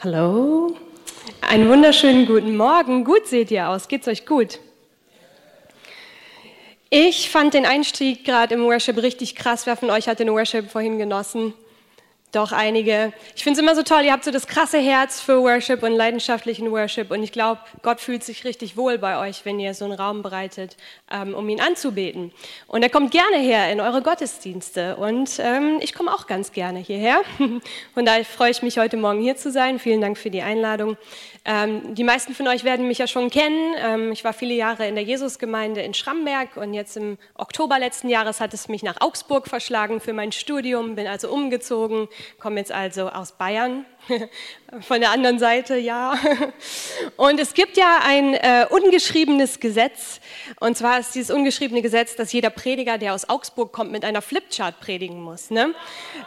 Hallo, einen wunderschönen guten Morgen. Gut seht ihr aus, geht's euch gut? Ich fand den Einstieg gerade im Worship richtig krass. Wer von euch hat den Worship vorhin genossen? Doch einige. Ich finde es immer so toll, ihr habt so das krasse Herz für Worship und leidenschaftlichen Worship. Und ich glaube, Gott fühlt sich richtig wohl bei euch, wenn ihr so einen Raum bereitet, ähm, um ihn anzubeten. Und er kommt gerne her in eure Gottesdienste. Und ähm, ich komme auch ganz gerne hierher. Von daher freue ich mich heute Morgen hier zu sein. Vielen Dank für die Einladung. Ähm, die meisten von euch werden mich ja schon kennen. Ähm, ich war viele Jahre in der Jesusgemeinde in Schramberg und jetzt im Oktober letzten Jahres hat es mich nach Augsburg verschlagen für mein Studium, bin also umgezogen, komme jetzt also aus Bayern Von der anderen Seite, ja. Und es gibt ja ein äh, ungeschriebenes Gesetz. Und zwar ist dieses ungeschriebene Gesetz, dass jeder Prediger, der aus Augsburg kommt, mit einer Flipchart predigen muss. Ne?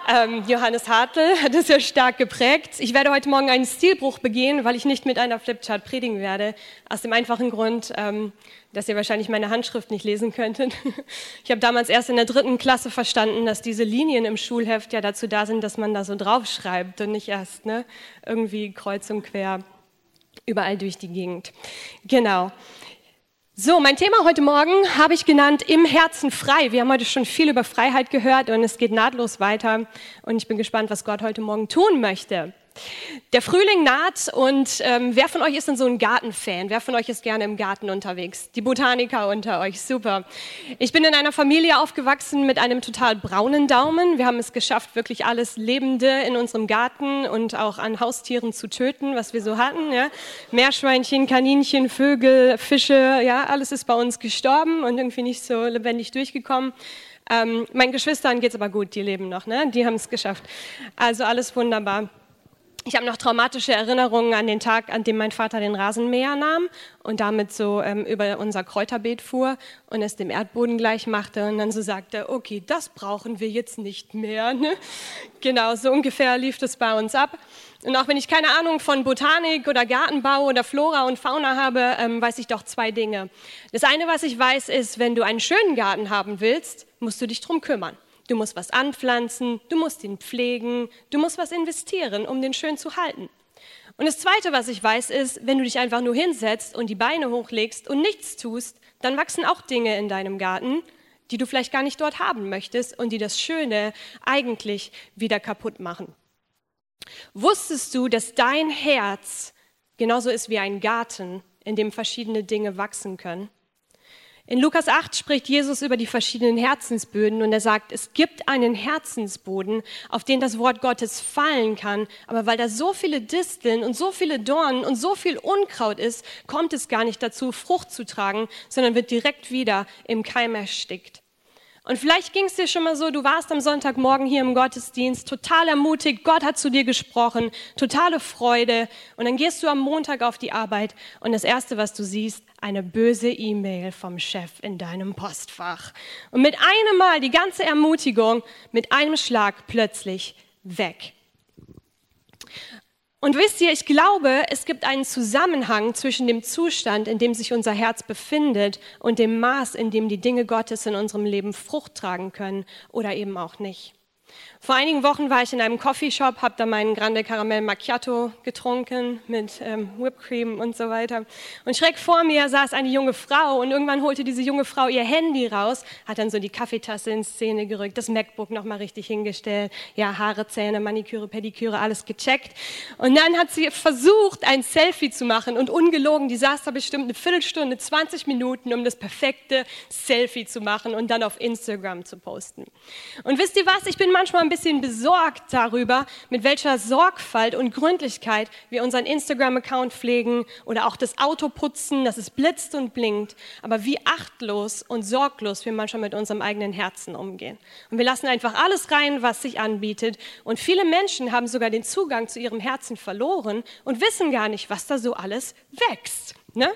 Ähm, Johannes Hartl hat es ja stark geprägt. Ich werde heute Morgen einen Stilbruch begehen, weil ich nicht mit einer Flipchart predigen werde. Aus dem einfachen Grund, ähm, dass ihr wahrscheinlich meine Handschrift nicht lesen könntet. Ich habe damals erst in der dritten Klasse verstanden, dass diese Linien im Schulheft ja dazu da sind, dass man da so draufschreibt und nicht erst ne, irgendwie kreuz und quer überall durch die Gegend. Genau. So, mein Thema heute Morgen habe ich genannt Im Herzen frei. Wir haben heute schon viel über Freiheit gehört und es geht nahtlos weiter. Und ich bin gespannt, was Gott heute Morgen tun möchte. Der Frühling naht und ähm, wer von euch ist denn so ein Gartenfan? Wer von euch ist gerne im Garten unterwegs? Die Botaniker unter euch, super. Ich bin in einer Familie aufgewachsen mit einem total braunen Daumen. Wir haben es geschafft, wirklich alles Lebende in unserem Garten und auch an Haustieren zu töten, was wir so hatten. Ja? Meerschweinchen, Kaninchen, Vögel, Fische, ja, alles ist bei uns gestorben und irgendwie nicht so lebendig durchgekommen. Ähm, meinen Geschwistern geht es aber gut, die leben noch, ne? die haben es geschafft. Also alles wunderbar. Ich habe noch traumatische Erinnerungen an den Tag, an dem mein Vater den Rasenmäher nahm und damit so ähm, über unser Kräuterbeet fuhr und es dem Erdboden gleich machte und dann so sagte, okay, das brauchen wir jetzt nicht mehr. Ne? Genau, so ungefähr lief das bei uns ab. Und auch wenn ich keine Ahnung von Botanik oder Gartenbau oder Flora und Fauna habe, ähm, weiß ich doch zwei Dinge. Das eine, was ich weiß, ist, wenn du einen schönen Garten haben willst, musst du dich drum kümmern. Du musst was anpflanzen, du musst ihn pflegen, du musst was investieren, um den schön zu halten. Und das Zweite, was ich weiß, ist, wenn du dich einfach nur hinsetzt und die Beine hochlegst und nichts tust, dann wachsen auch Dinge in deinem Garten, die du vielleicht gar nicht dort haben möchtest und die das Schöne eigentlich wieder kaputt machen. Wusstest du, dass dein Herz genauso ist wie ein Garten, in dem verschiedene Dinge wachsen können? In Lukas 8 spricht Jesus über die verschiedenen Herzensböden und er sagt, es gibt einen Herzensboden, auf den das Wort Gottes fallen kann, aber weil da so viele Disteln und so viele Dornen und so viel Unkraut ist, kommt es gar nicht dazu, Frucht zu tragen, sondern wird direkt wieder im Keim erstickt. Und vielleicht ging es dir schon mal so, du warst am Sonntagmorgen hier im Gottesdienst, total ermutigt, Gott hat zu dir gesprochen, totale Freude. Und dann gehst du am Montag auf die Arbeit und das Erste, was du siehst, eine böse E-Mail vom Chef in deinem Postfach. Und mit einem Mal die ganze Ermutigung mit einem Schlag plötzlich weg. Und wisst ihr, ich glaube, es gibt einen Zusammenhang zwischen dem Zustand, in dem sich unser Herz befindet und dem Maß, in dem die Dinge Gottes in unserem Leben Frucht tragen können oder eben auch nicht. Vor einigen Wochen war ich in einem Coffeeshop, habe da meinen Grande Caramel Macchiato getrunken mit ähm, Whipped Cream und so weiter. Und schräg vor mir saß eine junge Frau und irgendwann holte diese junge Frau ihr Handy raus, hat dann so die Kaffeetasse in Szene gerückt, das MacBook nochmal richtig hingestellt, ja, Haare, Zähne, Maniküre, Pediküre, alles gecheckt. Und dann hat sie versucht, ein Selfie zu machen und ungelogen, die saß da bestimmt eine Viertelstunde, 20 Minuten, um das perfekte Selfie zu machen und dann auf Instagram zu posten. Und wisst ihr was, ich bin manchmal ein bisschen besorgt darüber, mit welcher Sorgfalt und Gründlichkeit wir unseren Instagram-Account pflegen oder auch das Auto putzen, dass es blitzt und blinkt, aber wie achtlos und sorglos wir manchmal mit unserem eigenen Herzen umgehen. Und wir lassen einfach alles rein, was sich anbietet. Und viele Menschen haben sogar den Zugang zu ihrem Herzen verloren und wissen gar nicht, was da so alles wächst. Ne?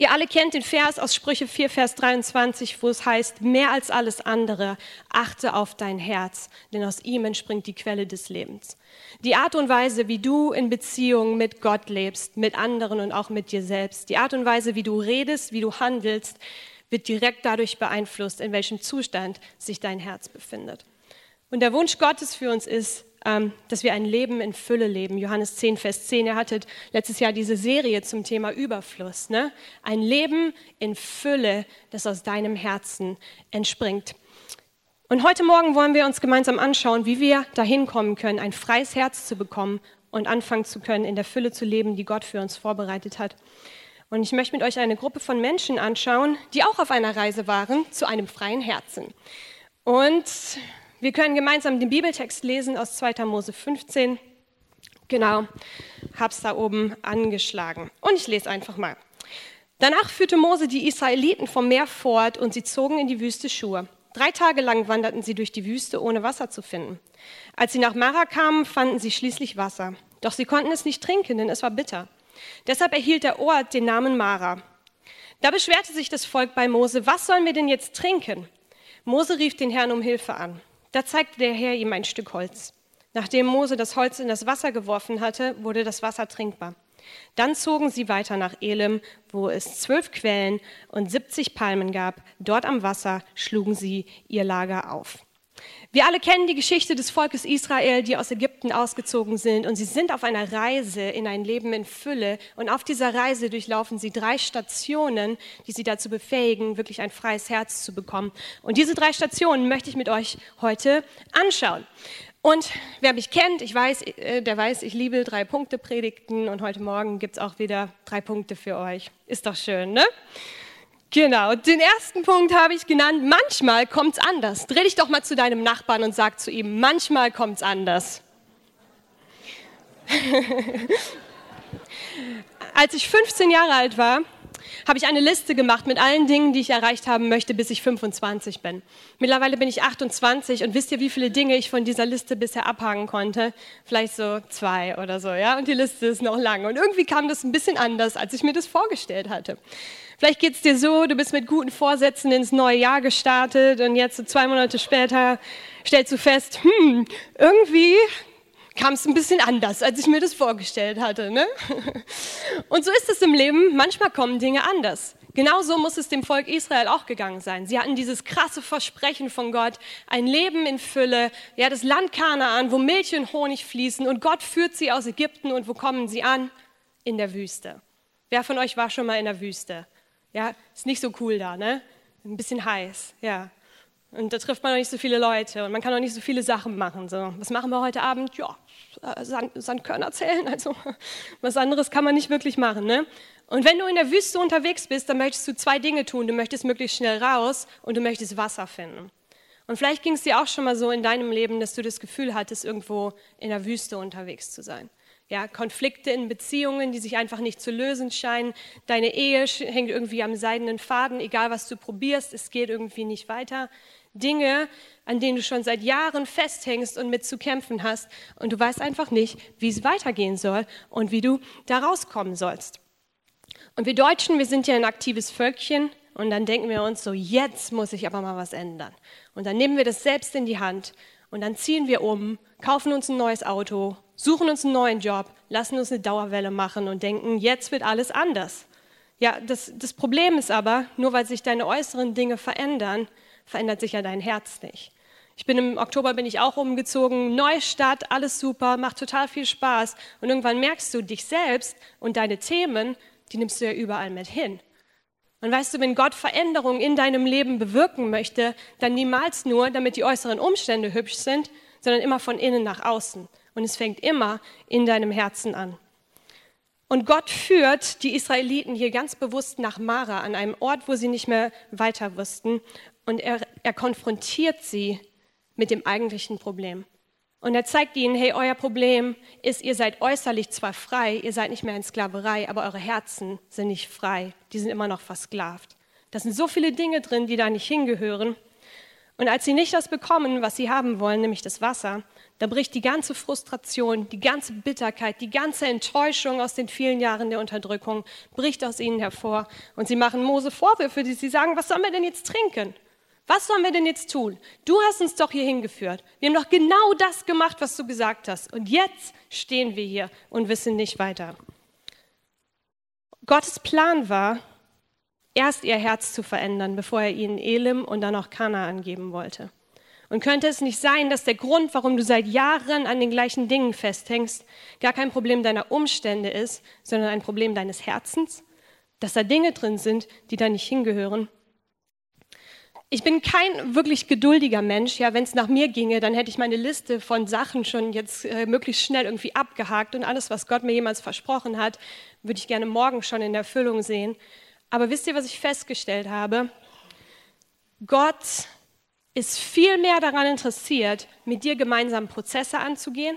Ihr alle kennt den Vers aus Sprüche 4, Vers 23, wo es heißt, mehr als alles andere, achte auf dein Herz, denn aus ihm entspringt die Quelle des Lebens. Die Art und Weise, wie du in Beziehung mit Gott lebst, mit anderen und auch mit dir selbst, die Art und Weise, wie du redest, wie du handelst, wird direkt dadurch beeinflusst, in welchem Zustand sich dein Herz befindet. Und der Wunsch Gottes für uns ist, ähm, dass wir ein Leben in Fülle leben. Johannes 10, Vers 10. Ihr hattet letztes Jahr diese Serie zum Thema Überfluss. Ne? Ein Leben in Fülle, das aus deinem Herzen entspringt. Und heute Morgen wollen wir uns gemeinsam anschauen, wie wir dahin kommen können, ein freies Herz zu bekommen und anfangen zu können, in der Fülle zu leben, die Gott für uns vorbereitet hat. Und ich möchte mit euch eine Gruppe von Menschen anschauen, die auch auf einer Reise waren zu einem freien Herzen. Und wir können gemeinsam den Bibeltext lesen aus 2. Mose 15. Genau, hab's da oben angeschlagen. Und ich lese einfach mal. Danach führte Mose die Israeliten vom Meer fort und sie zogen in die Wüste Schur. Drei Tage lang wanderten sie durch die Wüste, ohne Wasser zu finden. Als sie nach Mara kamen, fanden sie schließlich Wasser. Doch sie konnten es nicht trinken, denn es war bitter. Deshalb erhielt der Ort den Namen Mara. Da beschwerte sich das Volk bei Mose, was sollen wir denn jetzt trinken? Mose rief den Herrn um Hilfe an. Da zeigte der Herr ihm ein Stück Holz. Nachdem Mose das Holz in das Wasser geworfen hatte, wurde das Wasser trinkbar. Dann zogen sie weiter nach Elim, wo es zwölf Quellen und siebzig Palmen gab. Dort am Wasser schlugen sie ihr Lager auf. Wir alle kennen die Geschichte des Volkes Israel, die aus Ägypten ausgezogen sind und sie sind auf einer Reise in ein Leben in Fülle und auf dieser Reise durchlaufen sie drei Stationen, die sie dazu befähigen, wirklich ein freies Herz zu bekommen. Und diese drei Stationen möchte ich mit euch heute anschauen. Und wer mich kennt, ich weiß, äh, der weiß, ich liebe drei Punkte Predigten und heute Morgen gibt es auch wieder drei Punkte für euch. Ist doch schön, ne? Genau, den ersten Punkt habe ich genannt, manchmal kommt es anders. Dreh dich doch mal zu deinem Nachbarn und sag zu ihm, manchmal kommt es anders. Als ich 15 Jahre alt war, habe ich eine Liste gemacht mit allen Dingen, die ich erreicht haben möchte, bis ich 25 bin. Mittlerweile bin ich 28 und wisst ihr, wie viele Dinge ich von dieser Liste bisher abhaken konnte? Vielleicht so zwei oder so, ja? Und die Liste ist noch lang. Und irgendwie kam das ein bisschen anders, als ich mir das vorgestellt hatte. Vielleicht geht es dir so, du bist mit guten Vorsätzen ins neue Jahr gestartet und jetzt so zwei Monate später stellst du fest, hm, irgendwie kam es ein bisschen anders, als ich mir das vorgestellt hatte. Ne? Und so ist es im Leben, manchmal kommen Dinge anders. Genauso muss es dem Volk Israel auch gegangen sein. Sie hatten dieses krasse Versprechen von Gott, ein Leben in Fülle, ja, das Land Kanaan, wo Milch und Honig fließen und Gott führt sie aus Ägypten und wo kommen sie an? In der Wüste. Wer von euch war schon mal in der Wüste? Ja, ist nicht so cool da, ne? Ein bisschen heiß, ja. Und da trifft man noch nicht so viele Leute und man kann auch nicht so viele Sachen machen. So, was machen wir heute Abend? Ja, äh, Sand, Sandkörner zählen. Also was anderes kann man nicht wirklich machen. Ne? Und wenn du in der Wüste unterwegs bist, dann möchtest du zwei Dinge tun. Du möchtest möglichst schnell raus und du möchtest Wasser finden. Und vielleicht ging es dir auch schon mal so in deinem Leben, dass du das Gefühl hattest, irgendwo in der Wüste unterwegs zu sein. Ja, Konflikte in Beziehungen, die sich einfach nicht zu lösen scheinen. Deine Ehe hängt irgendwie am seidenen Faden, egal was du probierst, es geht irgendwie nicht weiter. Dinge, an denen du schon seit Jahren festhängst und mit zu kämpfen hast und du weißt einfach nicht, wie es weitergehen soll und wie du da rauskommen sollst. Und wir Deutschen, wir sind ja ein aktives Völkchen und dann denken wir uns so, jetzt muss ich aber mal was ändern. Und dann nehmen wir das selbst in die Hand und dann ziehen wir um, kaufen uns ein neues Auto, suchen uns einen neuen Job, lassen uns eine Dauerwelle machen und denken, jetzt wird alles anders. Ja, das, das Problem ist aber, nur weil sich deine äußeren Dinge verändern, verändert sich ja dein Herz nicht. Ich bin im Oktober bin ich auch umgezogen, neue Stadt, alles super, macht total viel Spaß und irgendwann merkst du dich selbst und deine Themen, die nimmst du ja überall mit hin. Und weißt du, wenn Gott Veränderungen in deinem Leben bewirken möchte, dann niemals nur, damit die äußeren Umstände hübsch sind, sondern immer von innen nach außen. Und es fängt immer in deinem Herzen an. Und Gott führt die Israeliten hier ganz bewusst nach Mara, an einem Ort, wo sie nicht mehr weiter wussten und er, er konfrontiert sie mit dem eigentlichen Problem. Und er zeigt ihnen, hey, euer Problem ist, ihr seid äußerlich zwar frei, ihr seid nicht mehr in Sklaverei, aber eure Herzen sind nicht frei, die sind immer noch versklavt. Da sind so viele Dinge drin, die da nicht hingehören. Und als sie nicht das bekommen, was sie haben wollen, nämlich das Wasser, da bricht die ganze Frustration, die ganze Bitterkeit, die ganze Enttäuschung aus den vielen Jahren der Unterdrückung, bricht aus ihnen hervor. Und sie machen Mose Vorwürfe, die sie sagen, was sollen wir denn jetzt trinken? Was sollen wir denn jetzt tun? Du hast uns doch hier hingeführt. Wir haben doch genau das gemacht, was du gesagt hast. Und jetzt stehen wir hier und wissen nicht weiter. Gottes Plan war, erst ihr Herz zu verändern, bevor er ihnen Elim und dann auch Kana angeben wollte. Und könnte es nicht sein, dass der Grund, warum du seit Jahren an den gleichen Dingen festhängst, gar kein Problem deiner Umstände ist, sondern ein Problem deines Herzens? Dass da Dinge drin sind, die da nicht hingehören? Ich bin kein wirklich geduldiger Mensch. Ja, wenn es nach mir ginge, dann hätte ich meine Liste von Sachen schon jetzt äh, möglichst schnell irgendwie abgehakt und alles, was Gott mir jemals versprochen hat, würde ich gerne morgen schon in Erfüllung sehen. Aber wisst ihr, was ich festgestellt habe? Gott ist viel mehr daran interessiert, mit dir gemeinsam Prozesse anzugehen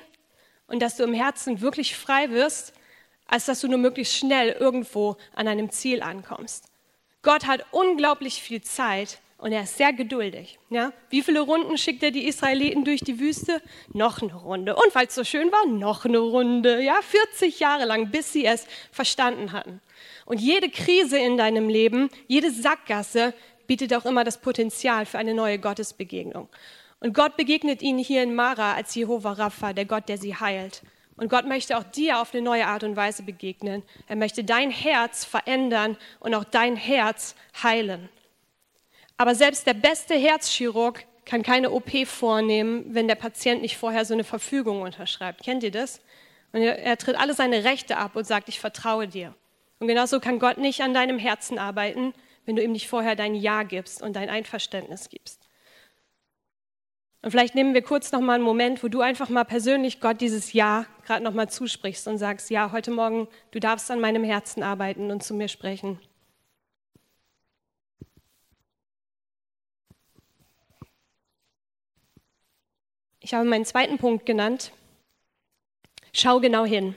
und dass du im Herzen wirklich frei wirst, als dass du nur möglichst schnell irgendwo an einem Ziel ankommst. Gott hat unglaublich viel Zeit und er ist sehr geduldig. Ja? Wie viele Runden schickt er die Israeliten durch die Wüste? Noch eine Runde. Und weil es so schön war, noch eine Runde. Ja? 40 Jahre lang, bis sie es verstanden hatten. Und jede Krise in deinem Leben, jede Sackgasse bietet auch immer das Potenzial für eine neue Gottesbegegnung. Und Gott begegnet ihnen hier in Mara als Jehova Rapha, der Gott, der sie heilt. Und Gott möchte auch dir auf eine neue Art und Weise begegnen. Er möchte dein Herz verändern und auch dein Herz heilen. Aber selbst der beste Herzchirurg kann keine OP vornehmen, wenn der Patient nicht vorher so eine Verfügung unterschreibt. Kennt ihr das? Und er, tritt alle seine Rechte ab und sagt, ich vertraue dir. Und genauso kann Gott nicht an deinem Herzen arbeiten, wenn du ihm nicht vorher dein Ja gibst und dein Einverständnis gibst. Und vielleicht nehmen wir kurz noch mal einen Moment, wo du einfach mal persönlich Gott dieses Ja gerade noch mal zusprichst und sagst, ja, heute Morgen, du darfst an meinem Herzen arbeiten und zu mir sprechen. Ich habe meinen zweiten Punkt genannt. Schau genau hin.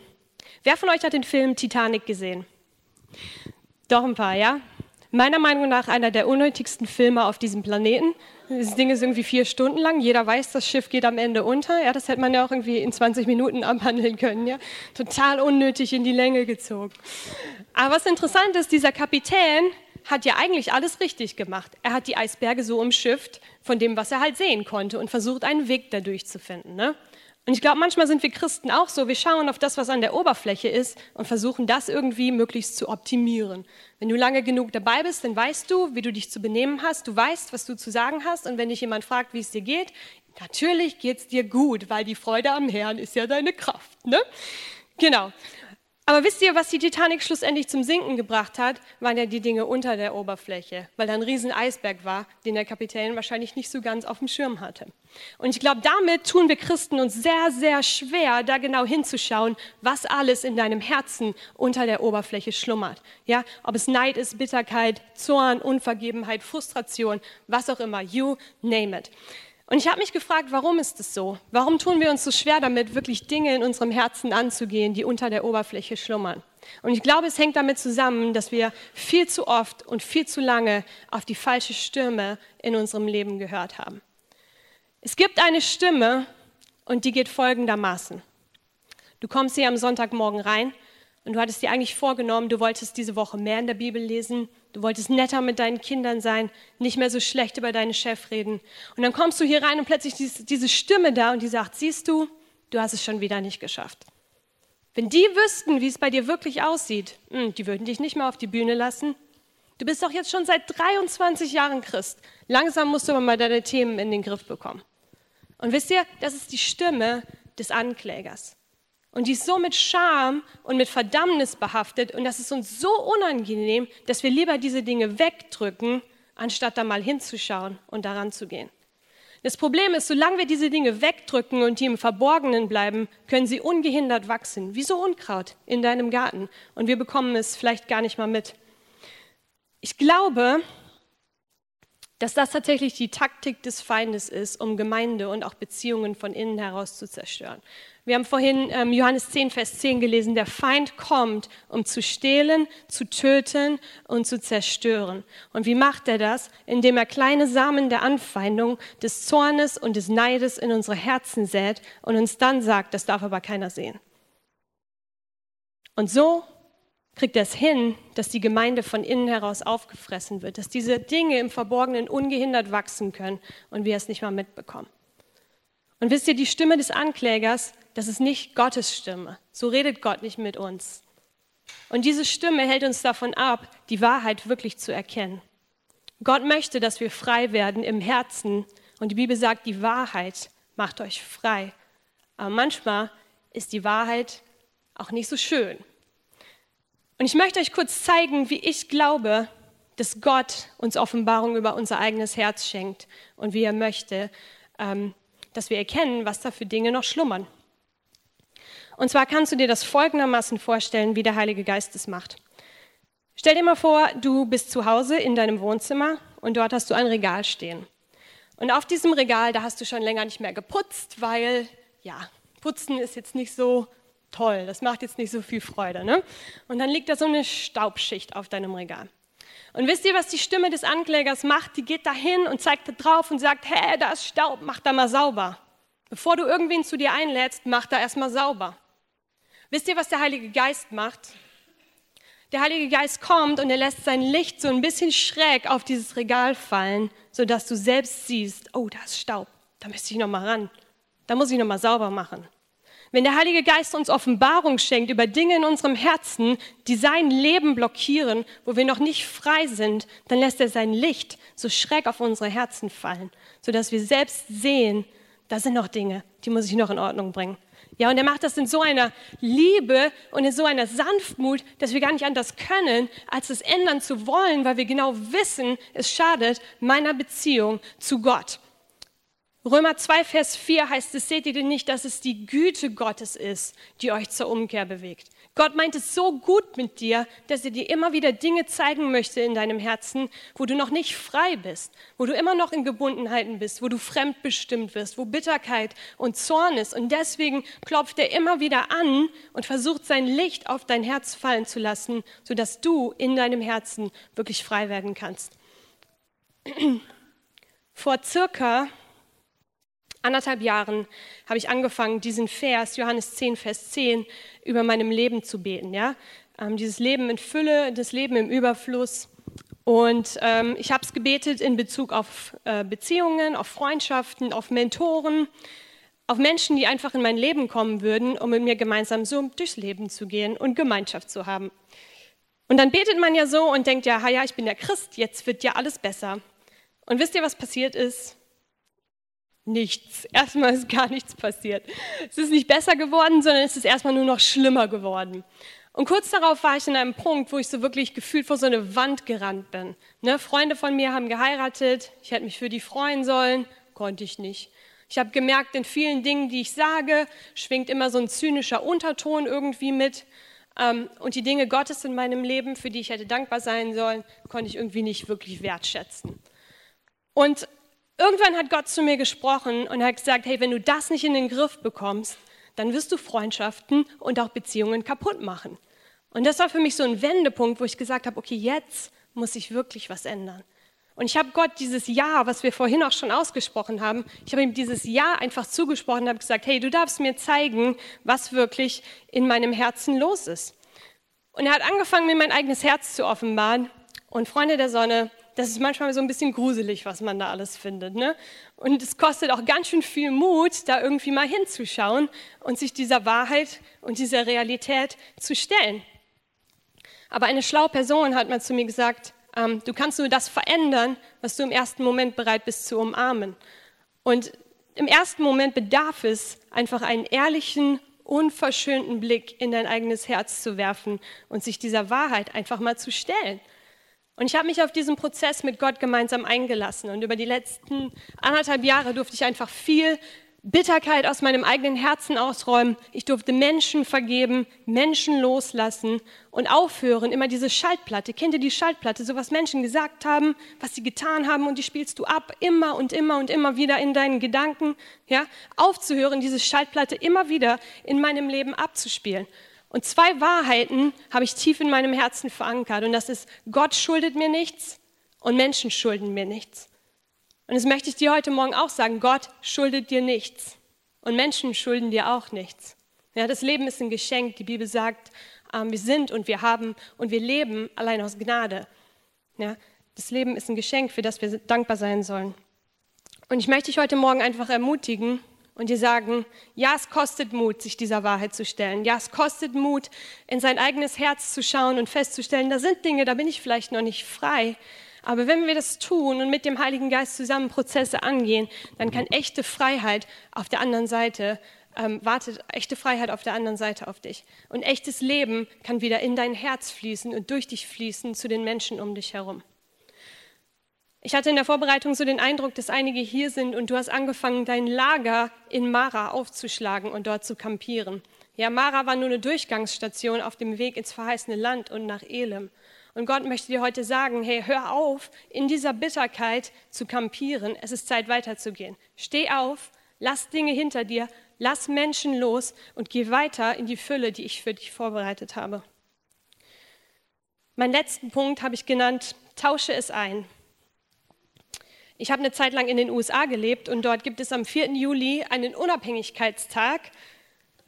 Wer von euch hat den Film Titanic gesehen? Doch ein paar, ja? Meiner Meinung nach einer der unnötigsten Filme auf diesem Planeten. Das Ding ist irgendwie vier Stunden lang. Jeder weiß, das Schiff geht am Ende unter. Ja, das hätte man ja auch irgendwie in 20 Minuten abhandeln können. Ja? Total unnötig in die Länge gezogen. Aber was interessant ist, dieser Kapitän hat ja eigentlich alles richtig gemacht. Er hat die Eisberge so umschifft von dem, was er halt sehen konnte und versucht, einen Weg dadurch zu finden. Ne? Und ich glaube, manchmal sind wir Christen auch so. Wir schauen auf das, was an der Oberfläche ist und versuchen, das irgendwie möglichst zu optimieren. Wenn du lange genug dabei bist, dann weißt du, wie du dich zu benehmen hast. Du weißt, was du zu sagen hast. Und wenn dich jemand fragt, wie es dir geht, natürlich geht es dir gut, weil die Freude am Herrn ist ja deine Kraft. Ne? Genau. Aber wisst ihr, was die Titanic schlussendlich zum Sinken gebracht hat? Waren ja die Dinge unter der Oberfläche, weil da ein riesen Eisberg war, den der Kapitän wahrscheinlich nicht so ganz auf dem Schirm hatte. Und ich glaube, damit tun wir Christen uns sehr, sehr schwer, da genau hinzuschauen, was alles in deinem Herzen unter der Oberfläche schlummert. Ja, ob es Neid ist, Bitterkeit, Zorn, Unvergebenheit, Frustration, was auch immer, you name it. Und ich habe mich gefragt, warum ist es so? Warum tun wir uns so schwer damit, wirklich Dinge in unserem Herzen anzugehen, die unter der Oberfläche schlummern? Und ich glaube, es hängt damit zusammen, dass wir viel zu oft und viel zu lange auf die falsche Stimme in unserem Leben gehört haben. Es gibt eine Stimme und die geht folgendermaßen. Du kommst hier am Sonntagmorgen rein und du hattest dir eigentlich vorgenommen, du wolltest diese Woche mehr in der Bibel lesen, du wolltest netter mit deinen Kindern sein, nicht mehr so schlecht über deinen Chef reden. Und dann kommst du hier rein und plötzlich ist diese Stimme da und die sagt, siehst du, du hast es schon wieder nicht geschafft. Wenn die wüssten, wie es bei dir wirklich aussieht, hm, die würden dich nicht mehr auf die Bühne lassen. Du bist doch jetzt schon seit 23 Jahren Christ. Langsam musst du aber mal deine Themen in den Griff bekommen. Und wisst ihr, das ist die Stimme des Anklägers. Und die ist so mit Scham und mit Verdammnis behaftet und das ist uns so unangenehm, dass wir lieber diese Dinge wegdrücken, anstatt da mal hinzuschauen und daran zu gehen. Das Problem ist, solange wir diese Dinge wegdrücken und die im Verborgenen bleiben, können sie ungehindert wachsen, wie so Unkraut in deinem Garten. Und wir bekommen es vielleicht gar nicht mal mit. Ich glaube, dass das tatsächlich die Taktik des Feindes ist, um Gemeinde und auch Beziehungen von innen heraus zu zerstören. Wir haben vorhin ähm, Johannes 10, Vers 10 gelesen, der Feind kommt, um zu stehlen, zu töten und zu zerstören. Und wie macht er das? Indem er kleine Samen der Anfeindung, des Zornes und des Neides in unsere Herzen sät und uns dann sagt, das darf aber keiner sehen. Und so kriegt er es hin, dass die Gemeinde von innen heraus aufgefressen wird, dass diese Dinge im Verborgenen ungehindert wachsen können und wir es nicht mal mitbekommen. Und wisst ihr, die Stimme des Anklägers, das ist nicht Gottes Stimme. So redet Gott nicht mit uns. Und diese Stimme hält uns davon ab, die Wahrheit wirklich zu erkennen. Gott möchte, dass wir frei werden im Herzen Und die Bibel sagt, die Wahrheit macht euch frei. Aber manchmal ist die Wahrheit auch nicht so schön. Und ich möchte euch kurz zeigen, wie ich glaube, dass Gott uns Offenbarung über unser eigenes Herz schenkt und wie er möchte, ähm, dass wir erkennen, was da für Dinge noch schlummern. Und zwar kannst du dir das folgendermaßen vorstellen, wie der Heilige Geist es macht. Stell dir mal vor, du bist zu Hause in deinem Wohnzimmer und dort hast du ein Regal stehen. Und auf diesem Regal, da hast du schon länger nicht mehr geputzt, weil, ja, putzen ist jetzt nicht so toll, das macht jetzt nicht so viel Freude. Ne? Und dann liegt da so eine Staubschicht auf deinem Regal. Und wisst ihr, was die Stimme des Anklägers macht? Die geht dahin und zeigt da drauf und sagt, hä, da ist Staub, mach da mal sauber. Bevor du irgendwen zu dir einlädst, mach da erstmal sauber. Wisst ihr, was der Heilige Geist macht? Der Heilige Geist kommt und er lässt sein Licht so ein bisschen schräg auf dieses Regal fallen, sodass du selbst siehst, oh, da ist Staub, da müsste ich noch mal ran, da muss ich noch mal sauber machen. Wenn der Heilige Geist uns Offenbarung schenkt über Dinge in unserem Herzen, die sein Leben blockieren, wo wir noch nicht frei sind, dann lässt er sein Licht so schräg auf unsere Herzen fallen, sodass wir selbst sehen, da sind noch Dinge, die muss ich noch in Ordnung bringen. Ja, und er macht das in so einer Liebe und in so einer Sanftmut, dass wir gar nicht anders können, als es ändern zu wollen, weil wir genau wissen, es schadet meiner Beziehung zu Gott. Römer 2, Vers 4 heißt es, seht ihr denn nicht, dass es die Güte Gottes ist, die euch zur Umkehr bewegt? Gott meint es so gut mit dir, dass er dir immer wieder Dinge zeigen möchte in deinem Herzen, wo du noch nicht frei bist, wo du immer noch in Gebundenheiten bist, wo du fremdbestimmt wirst, wo Bitterkeit und Zorn ist. Und deswegen klopft er immer wieder an und versucht sein Licht auf dein Herz fallen zu lassen, sodass du in deinem Herzen wirklich frei werden kannst. Vor circa anderthalb Jahren habe ich angefangen, diesen Vers, Johannes 10, Vers 10, über meinem Leben zu beten. Ja? Ähm, dieses Leben in Fülle, das Leben im Überfluss. Und ähm, ich habe es gebetet in Bezug auf äh, Beziehungen, auf Freundschaften, auf Mentoren, auf Menschen, die einfach in mein Leben kommen würden, um mit mir gemeinsam so durchs Leben zu gehen und Gemeinschaft zu haben. Und dann betet man ja so und denkt ja, ja, ich bin ja Christ, jetzt wird ja alles besser. Und wisst ihr, was passiert ist? Nichts. Erstmal ist gar nichts passiert. Es ist nicht besser geworden, sondern es ist erstmal nur noch schlimmer geworden. Und kurz darauf war ich in einem Punkt, wo ich so wirklich gefühlt vor so eine Wand gerannt bin. Ne? Freunde von mir haben geheiratet, ich hätte mich für die freuen sollen, konnte ich nicht. Ich habe gemerkt, in vielen Dingen, die ich sage, schwingt immer so ein zynischer Unterton irgendwie mit. Ähm, und die Dinge Gottes in meinem Leben, für die ich hätte dankbar sein sollen, konnte ich irgendwie nicht wirklich wertschätzen. Und Irgendwann hat Gott zu mir gesprochen und hat gesagt, hey, wenn du das nicht in den Griff bekommst, dann wirst du Freundschaften und auch Beziehungen kaputt machen. Und das war für mich so ein Wendepunkt, wo ich gesagt habe, okay, jetzt muss ich wirklich was ändern. Und ich habe Gott dieses Ja, was wir vorhin auch schon ausgesprochen haben, ich habe ihm dieses Ja einfach zugesprochen und habe gesagt, hey, du darfst mir zeigen, was wirklich in meinem Herzen los ist. Und er hat angefangen, mir mein eigenes Herz zu offenbaren. Und Freunde der Sonne, das ist manchmal so ein bisschen gruselig, was man da alles findet. Ne? Und es kostet auch ganz schön viel Mut, da irgendwie mal hinzuschauen und sich dieser Wahrheit und dieser Realität zu stellen. Aber eine schlaue Person hat mal zu mir gesagt, ähm, du kannst nur das verändern, was du im ersten Moment bereit bist zu umarmen. Und im ersten Moment bedarf es einfach einen ehrlichen, unverschönten Blick in dein eigenes Herz zu werfen und sich dieser Wahrheit einfach mal zu stellen. Und ich habe mich auf diesen Prozess mit Gott gemeinsam eingelassen. Und über die letzten anderthalb Jahre durfte ich einfach viel Bitterkeit aus meinem eigenen Herzen ausräumen. Ich durfte Menschen vergeben, Menschen loslassen und aufhören, immer diese Schaltplatte. Kennt ihr die Schaltplatte? So was Menschen gesagt haben, was sie getan haben und die spielst du ab, immer und immer und immer wieder in deinen Gedanken. Ja? Aufzuhören, diese Schaltplatte immer wieder in meinem Leben abzuspielen. Und zwei Wahrheiten habe ich tief in meinem Herzen verankert. Und das ist, Gott schuldet mir nichts und Menschen schulden mir nichts. Und das möchte ich dir heute Morgen auch sagen. Gott schuldet dir nichts und Menschen schulden dir auch nichts. Ja, das Leben ist ein Geschenk. Die Bibel sagt, ähm, wir sind und wir haben und wir leben allein aus Gnade. Ja, das Leben ist ein Geschenk, für das wir dankbar sein sollen. Und ich möchte dich heute Morgen einfach ermutigen, und dir sagen, ja, es kostet Mut, sich dieser Wahrheit zu stellen. Ja, es kostet Mut, in sein eigenes Herz zu schauen und festzustellen, da sind Dinge, da bin ich vielleicht noch nicht frei. Aber wenn wir das tun und mit dem Heiligen Geist zusammen Prozesse angehen, dann kann echte Freiheit auf der anderen Seite ähm, wartet echte Freiheit auf der anderen Seite auf dich. Und echtes Leben kann wieder in dein Herz fließen und durch dich fließen zu den Menschen um dich herum. Ich hatte in der Vorbereitung so den Eindruck, dass einige hier sind und du hast angefangen, dein Lager in Mara aufzuschlagen und dort zu kampieren. Ja, Mara war nur eine Durchgangsstation auf dem Weg ins verheißene Land und nach Elim. Und Gott möchte dir heute sagen, hey, hör auf, in dieser Bitterkeit zu kampieren. Es ist Zeit weiterzugehen. Steh auf, lass Dinge hinter dir, lass Menschen los und geh weiter in die Fülle, die ich für dich vorbereitet habe. Meinen letzten Punkt habe ich genannt, tausche es ein. Ich habe eine Zeit lang in den USA gelebt und dort gibt es am 4. Juli einen Unabhängigkeitstag.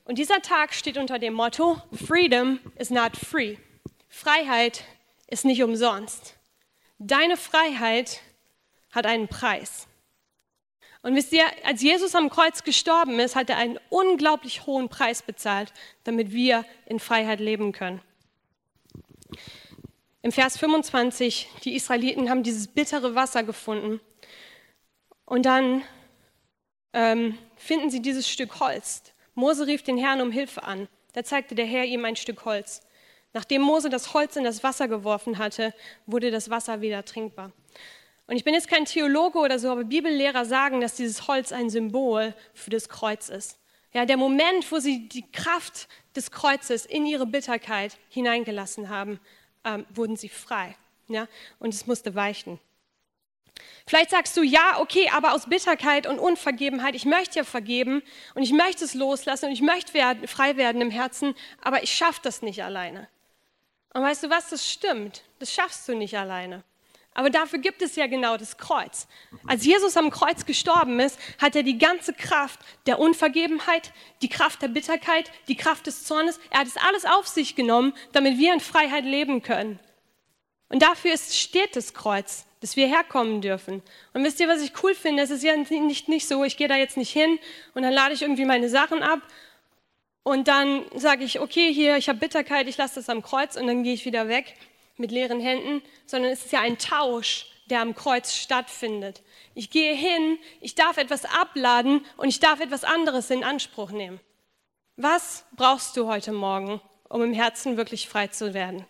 Und dieser Tag steht unter dem Motto, Freedom is not free. Freiheit ist nicht umsonst. Deine Freiheit hat einen Preis. Und wisst ihr, als Jesus am Kreuz gestorben ist, hat er einen unglaublich hohen Preis bezahlt, damit wir in Freiheit leben können. Im Vers 25, die Israeliten haben dieses bittere Wasser gefunden und dann ähm, finden sie dieses Stück Holz. Mose rief den Herrn um Hilfe an. Da zeigte der Herr ihm ein Stück Holz. Nachdem Mose das Holz in das Wasser geworfen hatte, wurde das Wasser wieder trinkbar. Und ich bin jetzt kein Theologe oder so, aber Bibellehrer sagen, dass dieses Holz ein Symbol für das Kreuz ist. Ja, der Moment, wo sie die Kraft des Kreuzes in ihre Bitterkeit hineingelassen haben, ähm, wurden sie frei. Ja, und es musste weichen. Vielleicht sagst du, ja, okay, aber aus Bitterkeit und Unvergebenheit, ich möchte ja vergeben und ich möchte es loslassen und ich möchte werden, frei werden im Herzen, aber ich schaffe das nicht alleine. Und weißt du was, das stimmt, das schaffst du nicht alleine. Aber dafür gibt es ja genau das Kreuz. Als Jesus am Kreuz gestorben ist, hat er die ganze Kraft der Unvergebenheit, die Kraft der Bitterkeit, die Kraft des Zornes, er hat es alles auf sich genommen, damit wir in Freiheit leben können. Und dafür ist, steht das Kreuz dass wir herkommen dürfen. Und wisst ihr, was ich cool finde? Es ist ja nicht, nicht so, ich gehe da jetzt nicht hin und dann lade ich irgendwie meine Sachen ab und dann sage ich, okay, hier, ich habe Bitterkeit, ich lasse das am Kreuz und dann gehe ich wieder weg mit leeren Händen, sondern es ist ja ein Tausch, der am Kreuz stattfindet. Ich gehe hin, ich darf etwas abladen und ich darf etwas anderes in Anspruch nehmen. Was brauchst du heute Morgen, um im Herzen wirklich frei zu werden?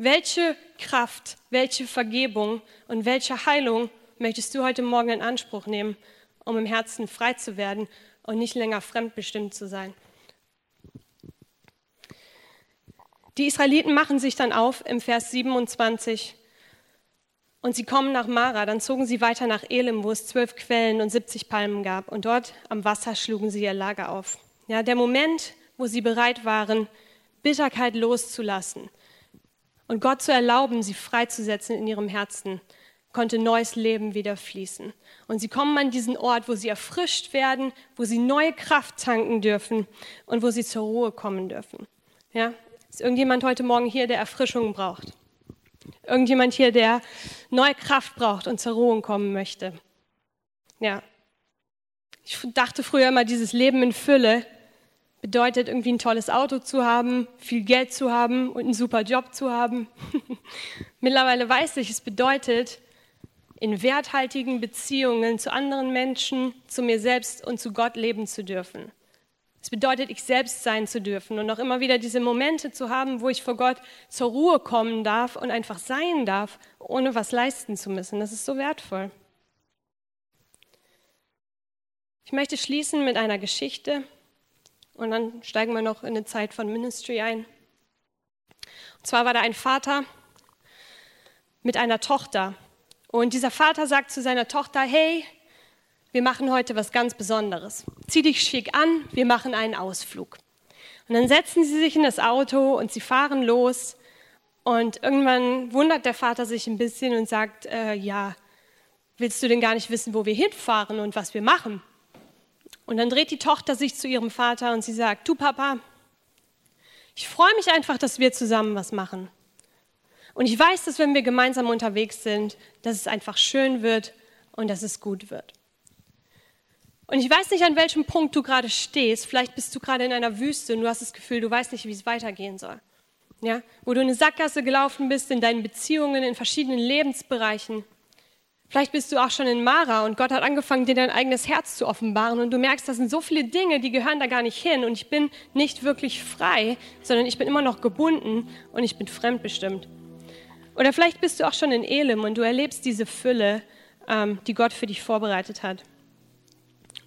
Welche Kraft, welche Vergebung und welche Heilung möchtest du heute Morgen in Anspruch nehmen, um im Herzen frei zu werden und nicht länger fremdbestimmt zu sein? Die Israeliten machen sich dann auf im Vers 27 und sie kommen nach Mara. Dann zogen sie weiter nach Elim, wo es zwölf Quellen und 70 Palmen gab. Und dort am Wasser schlugen sie ihr Lager auf. Ja, der Moment, wo sie bereit waren, Bitterkeit loszulassen, und Gott zu erlauben, sie freizusetzen in ihrem Herzen, konnte neues Leben wieder fließen. Und sie kommen an diesen Ort, wo sie erfrischt werden, wo sie neue Kraft tanken dürfen und wo sie zur Ruhe kommen dürfen. Ja? Ist irgendjemand heute Morgen hier, der Erfrischung braucht? Irgendjemand hier, der neue Kraft braucht und zur Ruhe kommen möchte? Ja. Ich dachte früher immer, dieses Leben in Fülle bedeutet irgendwie ein tolles Auto zu haben, viel Geld zu haben und einen super Job zu haben. Mittlerweile weiß ich, es bedeutet, in werthaltigen Beziehungen zu anderen Menschen, zu mir selbst und zu Gott leben zu dürfen. Es bedeutet, ich selbst sein zu dürfen und auch immer wieder diese Momente zu haben, wo ich vor Gott zur Ruhe kommen darf und einfach sein darf, ohne was leisten zu müssen. Das ist so wertvoll. Ich möchte schließen mit einer Geschichte, und dann steigen wir noch in eine Zeit von Ministry ein. Und zwar war da ein Vater mit einer Tochter. Und dieser Vater sagt zu seiner Tochter, hey, wir machen heute was ganz Besonderes. Zieh dich schick an, wir machen einen Ausflug. Und dann setzen sie sich in das Auto und sie fahren los. Und irgendwann wundert der Vater sich ein bisschen und sagt, äh, ja, willst du denn gar nicht wissen, wo wir hinfahren und was wir machen? Und dann dreht die Tochter sich zu ihrem Vater und sie sagt, du Papa, ich freue mich einfach, dass wir zusammen was machen. Und ich weiß, dass wenn wir gemeinsam unterwegs sind, dass es einfach schön wird und dass es gut wird. Und ich weiß nicht, an welchem Punkt du gerade stehst. Vielleicht bist du gerade in einer Wüste und du hast das Gefühl, du weißt nicht, wie es weitergehen soll. Ja? Wo du in eine Sackgasse gelaufen bist in deinen Beziehungen, in verschiedenen Lebensbereichen. Vielleicht bist du auch schon in Mara und Gott hat angefangen, dir dein eigenes Herz zu offenbaren und du merkst, das sind so viele Dinge, die gehören da gar nicht hin und ich bin nicht wirklich frei, sondern ich bin immer noch gebunden und ich bin fremdbestimmt. Oder vielleicht bist du auch schon in Elim und du erlebst diese Fülle, ähm, die Gott für dich vorbereitet hat.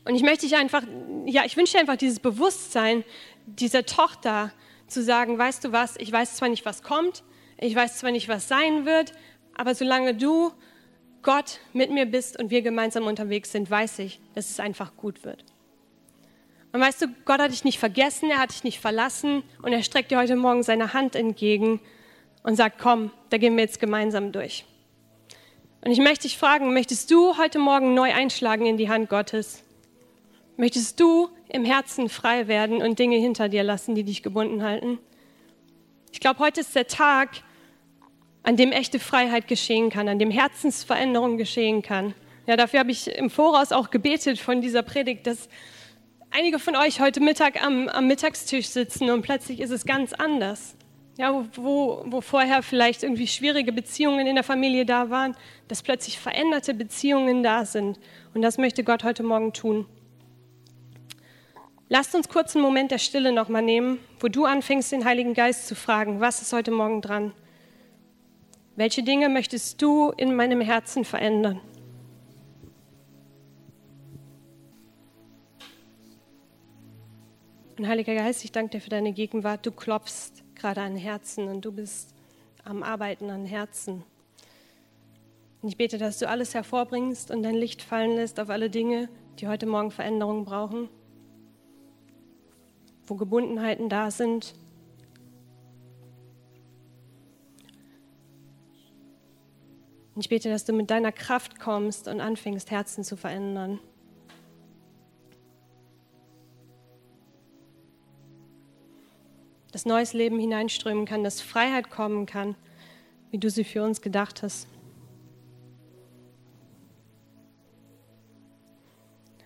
Und ich möchte dich einfach, ja, ich wünsche dir einfach dieses Bewusstsein dieser Tochter zu sagen, weißt du was, ich weiß zwar nicht, was kommt, ich weiß zwar nicht, was sein wird, aber solange du Gott mit mir bist und wir gemeinsam unterwegs sind, weiß ich, dass es einfach gut wird. Und weißt du, Gott hat dich nicht vergessen, er hat dich nicht verlassen und er streckt dir heute Morgen seine Hand entgegen und sagt, komm, da gehen wir jetzt gemeinsam durch. Und ich möchte dich fragen, möchtest du heute Morgen neu einschlagen in die Hand Gottes? Möchtest du im Herzen frei werden und Dinge hinter dir lassen, die dich gebunden halten? Ich glaube, heute ist der Tag, an dem echte Freiheit geschehen kann, an dem Herzensveränderung geschehen kann. Ja, dafür habe ich im Voraus auch gebetet von dieser Predigt, dass einige von euch heute Mittag am, am Mittagstisch sitzen und plötzlich ist es ganz anders. Ja, wo, wo vorher vielleicht irgendwie schwierige Beziehungen in der Familie da waren, dass plötzlich veränderte Beziehungen da sind. Und das möchte Gott heute Morgen tun. Lasst uns kurz einen Moment der Stille nochmal nehmen, wo du anfängst, den Heiligen Geist zu fragen, was ist heute Morgen dran? Welche Dinge möchtest du in meinem Herzen verändern? Und Heiliger Geist, ich danke dir für deine Gegenwart. Du klopfst gerade an Herzen und du bist am Arbeiten an Herzen. Und ich bete, dass du alles hervorbringst und dein Licht fallen lässt auf alle Dinge, die heute Morgen Veränderungen brauchen, wo Gebundenheiten da sind, Und ich bete, dass du mit deiner Kraft kommst und anfängst, Herzen zu verändern. Dass neues Leben hineinströmen kann, dass Freiheit kommen kann, wie du sie für uns gedacht hast.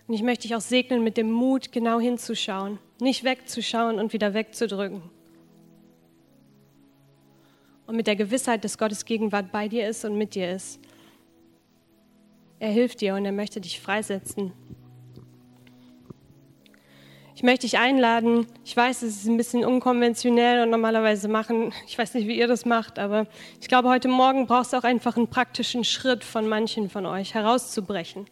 Und ich möchte dich auch segnen mit dem Mut, genau hinzuschauen, nicht wegzuschauen und wieder wegzudrücken und mit der Gewissheit, dass Gottes Gegenwart bei dir ist und mit dir ist. Er hilft dir und er möchte dich freisetzen. Ich möchte dich einladen. Ich weiß, es ist ein bisschen unkonventionell und normalerweise machen, ich weiß nicht, wie ihr das macht, aber ich glaube, heute Morgen brauchst du auch einfach einen praktischen Schritt von manchen von euch herauszubrechen.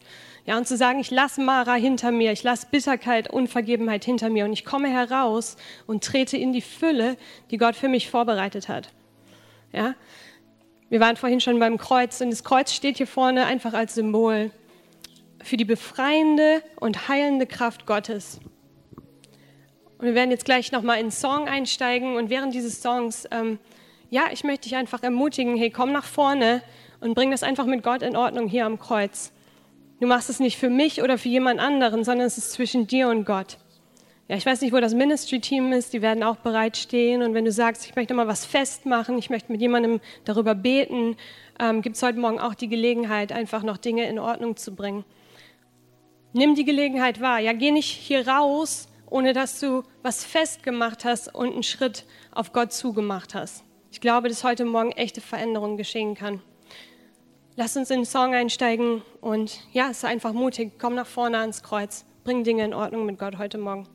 Ja, und zu sagen, ich lasse Mara hinter mir, ich lasse Bitterkeit, Unvergebenheit hinter mir und ich komme heraus und trete in die Fülle, die Gott für mich vorbereitet hat. Ja? Wir waren vorhin schon beim Kreuz und das Kreuz steht hier vorne einfach als Symbol für die befreiende und heilende Kraft Gottes. Und wir werden jetzt gleich nochmal in den Song einsteigen und während dieses Songs, ähm, ja, ich möchte dich einfach ermutigen, hey, komm nach vorne und bring das einfach mit Gott in Ordnung hier am Kreuz. Du machst es nicht für mich oder für jemand anderen, sondern es ist zwischen dir und Gott. Ja, ich weiß nicht, wo das Ministry-Team ist, die werden auch bereitstehen. Und wenn du sagst, ich möchte mal was festmachen, ich möchte mit jemandem darüber beten, ähm, gibt es heute Morgen auch die Gelegenheit, einfach noch Dinge in Ordnung zu bringen. Nimm die Gelegenheit wahr. Ja, geh nicht hier raus, ohne dass du was festgemacht hast und einen Schritt auf Gott zugemacht hast. Ich glaube, dass heute Morgen echte Veränderung geschehen kann. Lass uns in den Song einsteigen und ja, sei einfach mutig. Komm nach vorne ans Kreuz. Bring Dinge in Ordnung mit Gott heute Morgen.